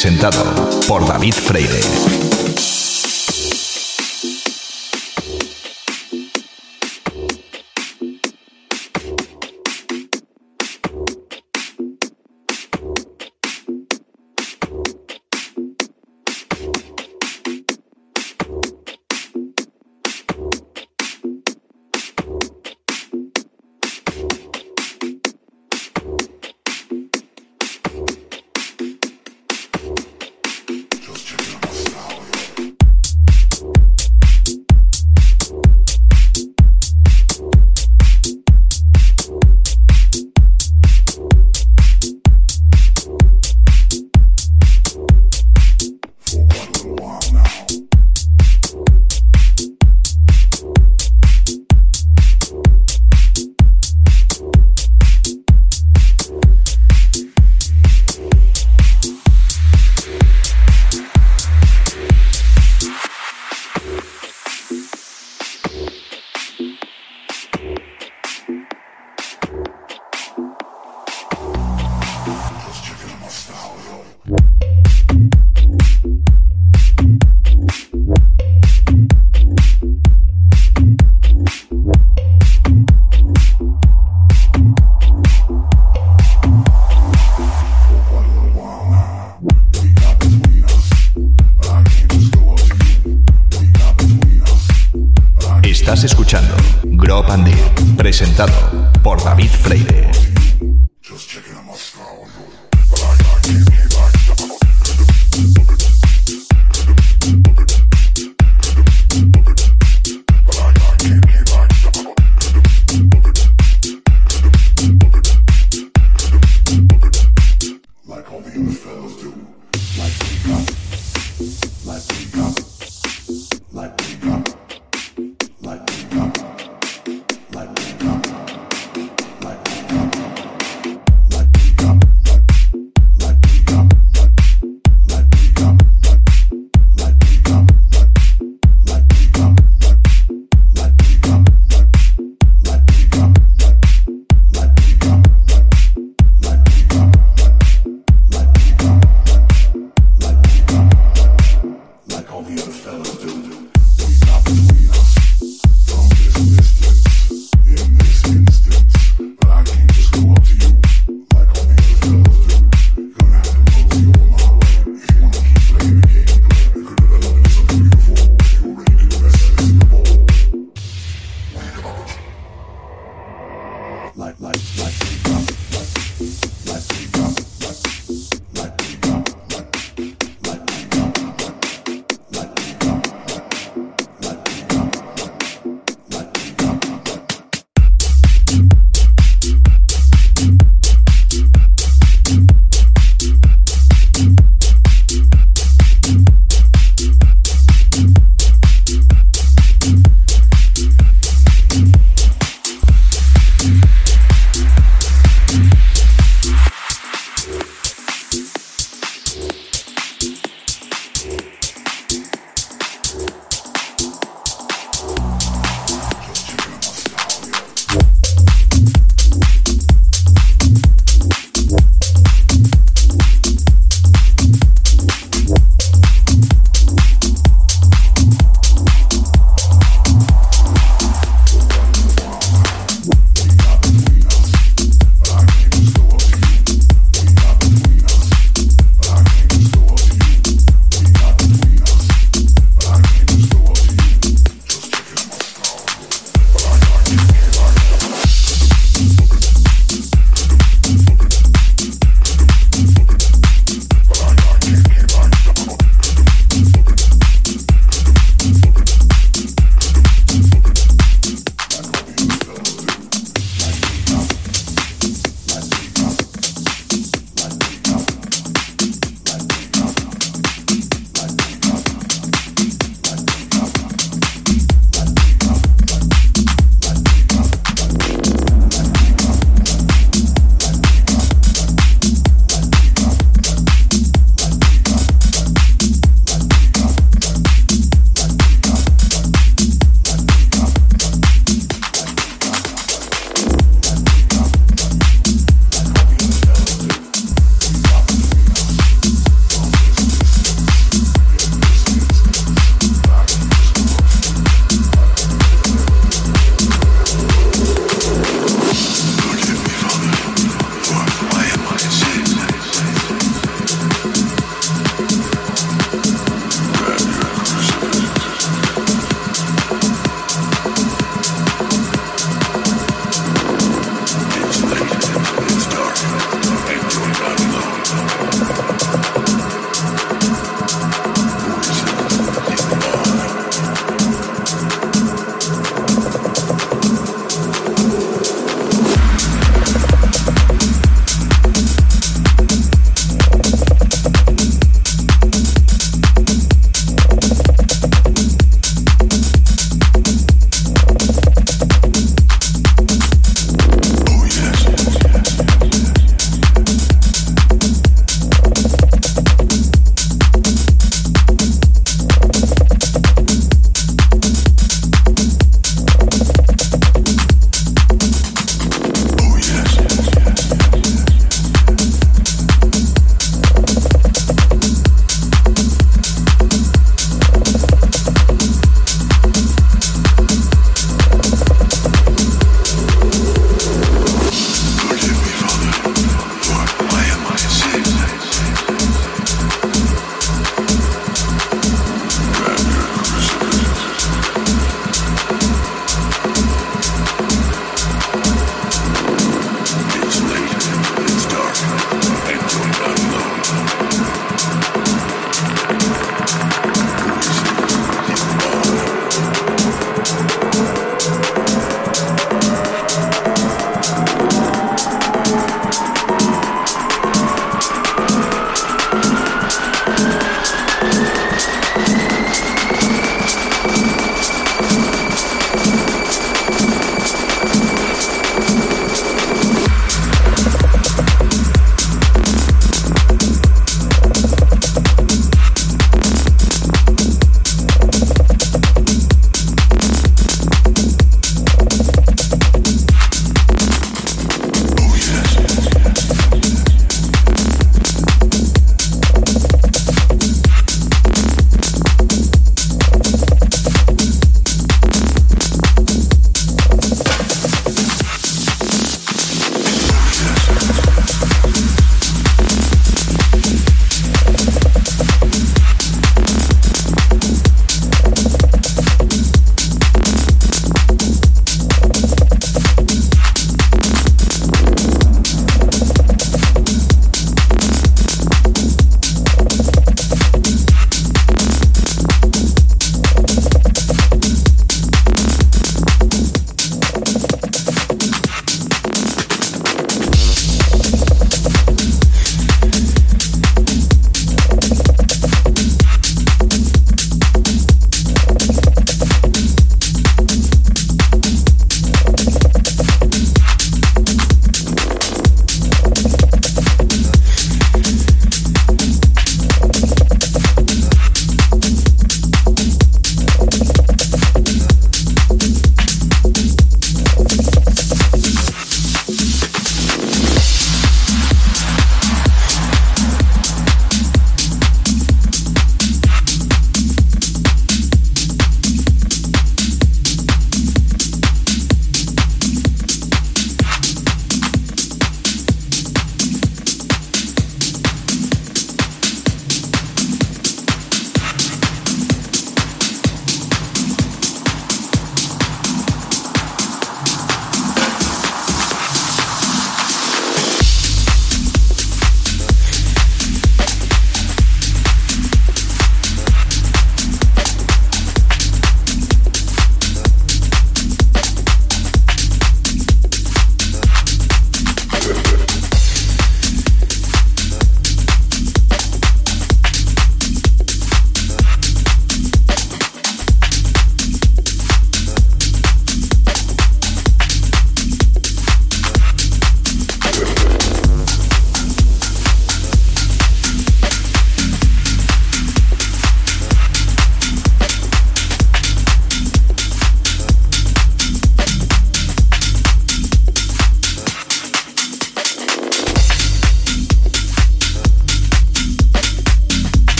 presentado.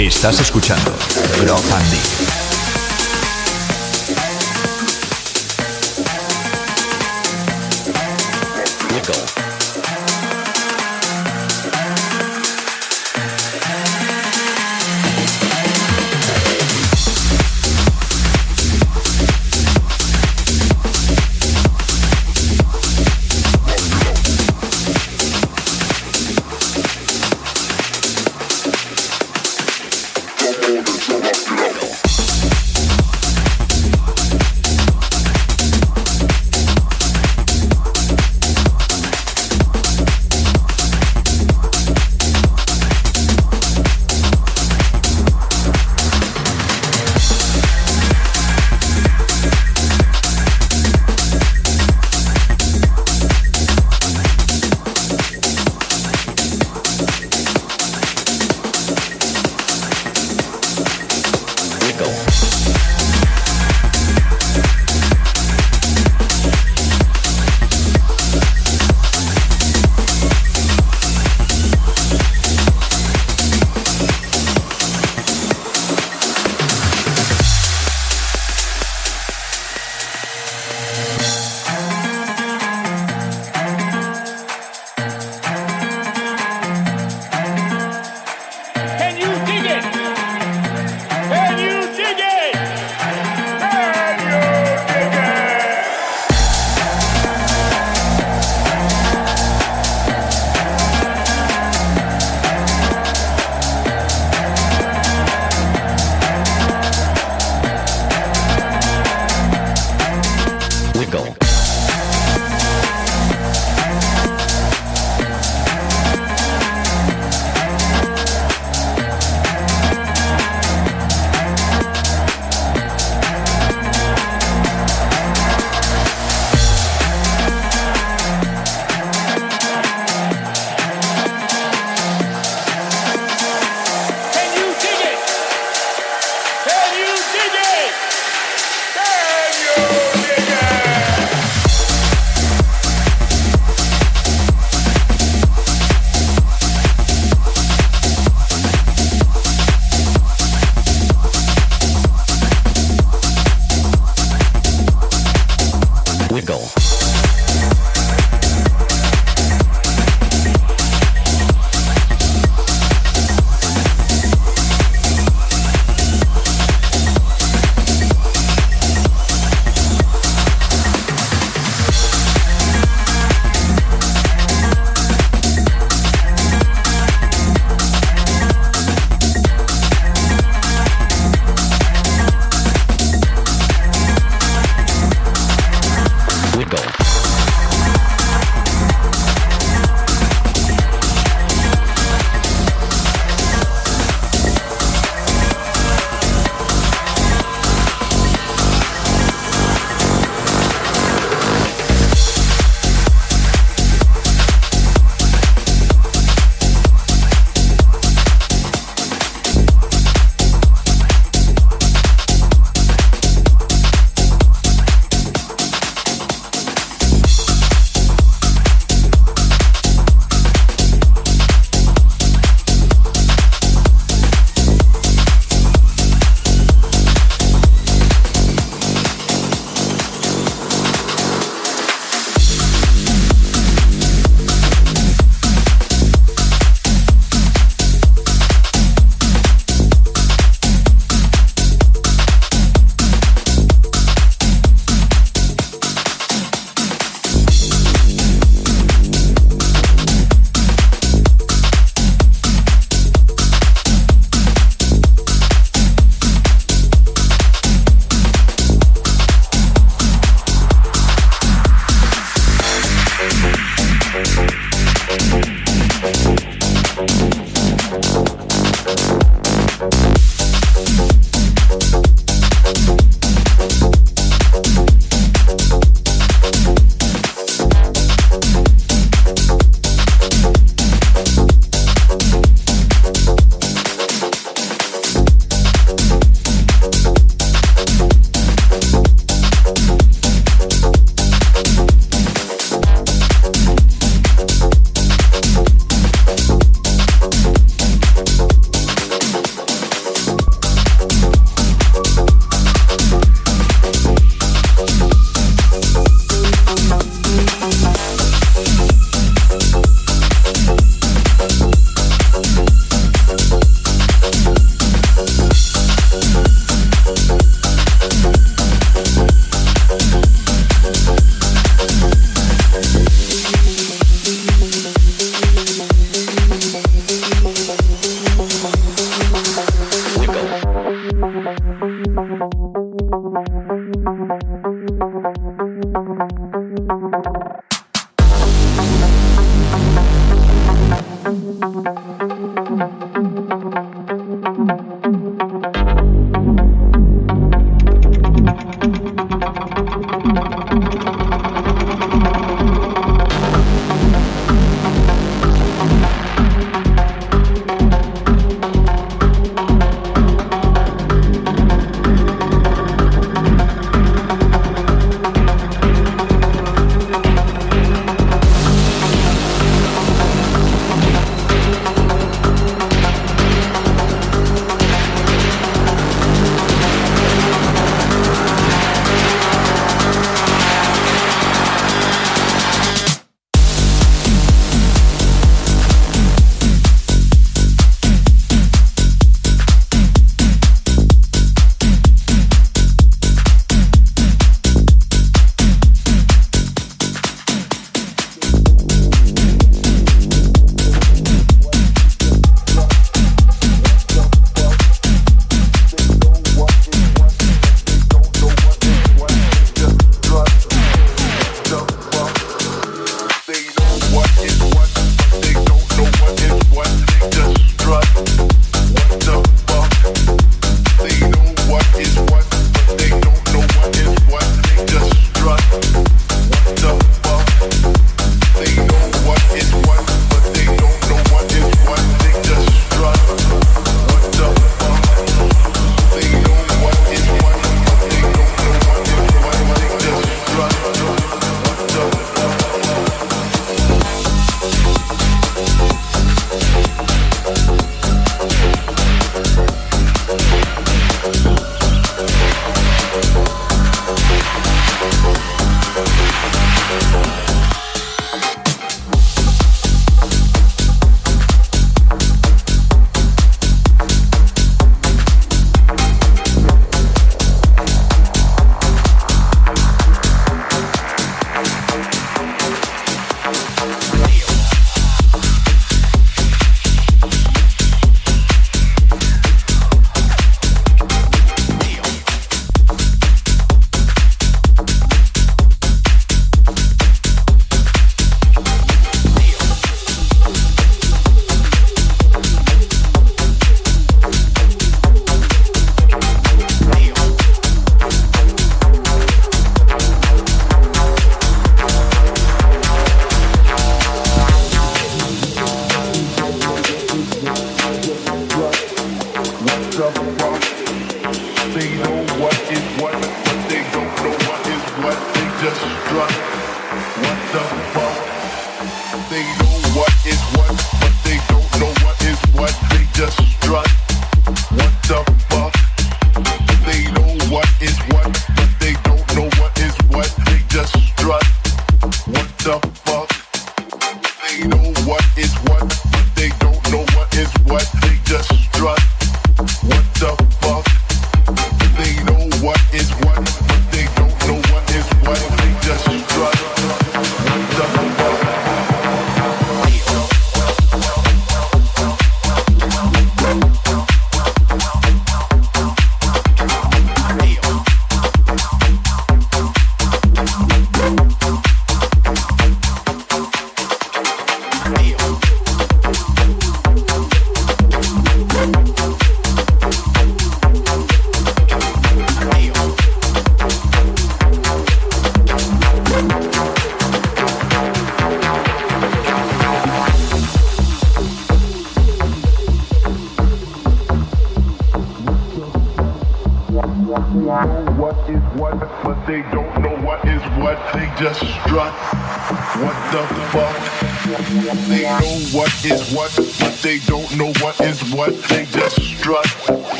Estás escuchando Bro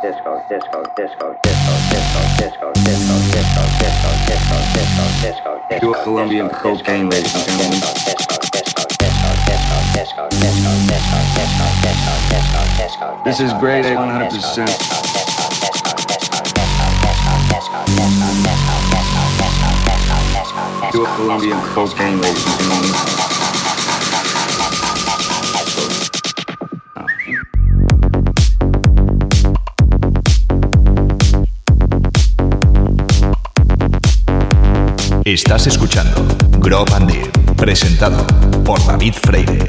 disco disco disco disco disco disco disco disco disco disco disco disco disco Colombian cocaine ladies This is grade A 100% Pure Colombian cocaine ladies Estás escuchando and presentado por David Freire.